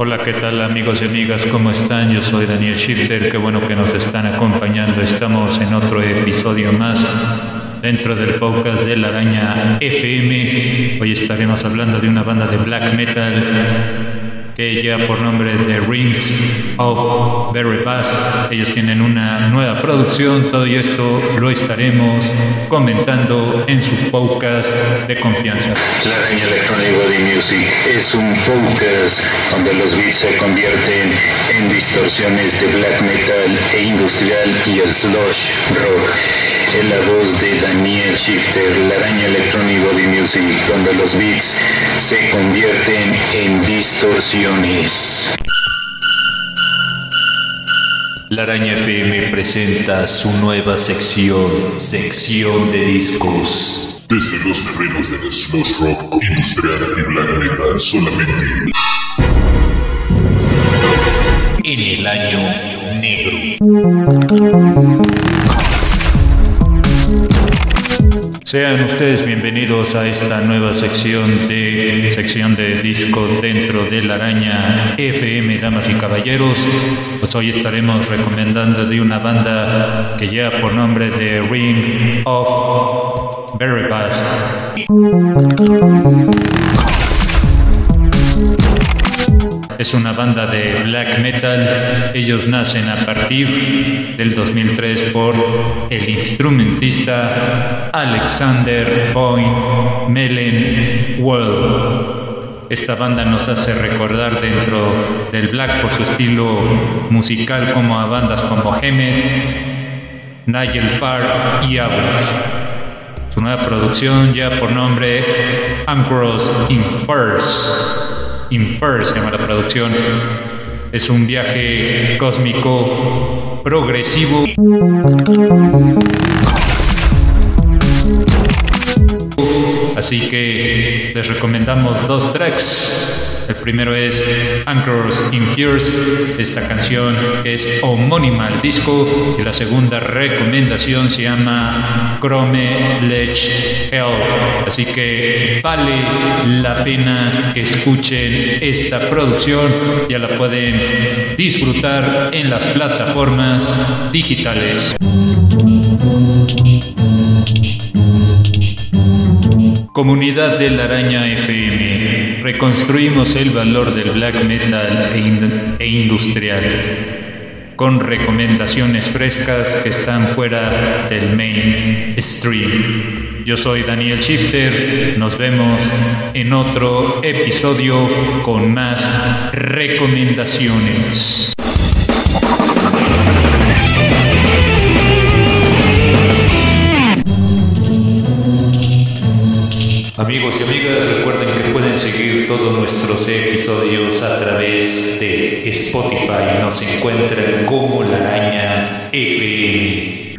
Hola, ¿qué tal amigos y amigas? ¿Cómo están? Yo soy Daniel Shifter, qué bueno que nos están acompañando. Estamos en otro episodio más dentro del podcast de la araña FM. Hoy estaremos hablando de una banda de black metal que lleva por nombre The Rings of Very Bass. Ellos tienen una nueva producción, todo esto lo estaremos comentando en su podcast de confianza. La Araña Electronic Body Music es un podcast donde los beats se convierten en distorsiones de black metal e industrial y el slush rock en la voz de Daniel Shifter, la araña Electronic Body Music, donde los beats se convierten en distorsiones. La Araña FM presenta su nueva sección, sección de discos. Desde los terrenos del slush rock industrial y black metal solamente. En el año negro. Sean ustedes bienvenidos a esta nueva sección de sección de discos dentro de la araña FM, damas y caballeros. Pues hoy estaremos recomendando de una banda que lleva por nombre de Ring of Bass. Es una banda de black metal. Ellos nacen a partir del 2003 por el instrumentista Alexander Boyne Melen World. Esta banda nos hace recordar dentro del black por su estilo musical como a bandas como Hemet, Nigel Farr y Abus. Su nueva producción ya por nombre Anchors in First. Infer se llama la producción. Es un viaje cósmico progresivo. Así que les recomendamos dos tracks. El primero es Anchors in Fears, esta canción es homónima al disco. Y la segunda recomendación se llama Chrome Lech Hell. Así que vale la pena que escuchen esta producción. Ya la pueden disfrutar en las plataformas digitales. Comunidad de la Araña FM, reconstruimos el valor del black metal e, e, industrial con recomendaciones frescas que están fuera del mainstream. Yo soy Daniel Shifter, nos vemos en otro episodio con más recomendaciones. Amigos y amigas, recuerden que pueden seguir todos nuestros episodios a través de Spotify. Nos encuentran como la araña FM.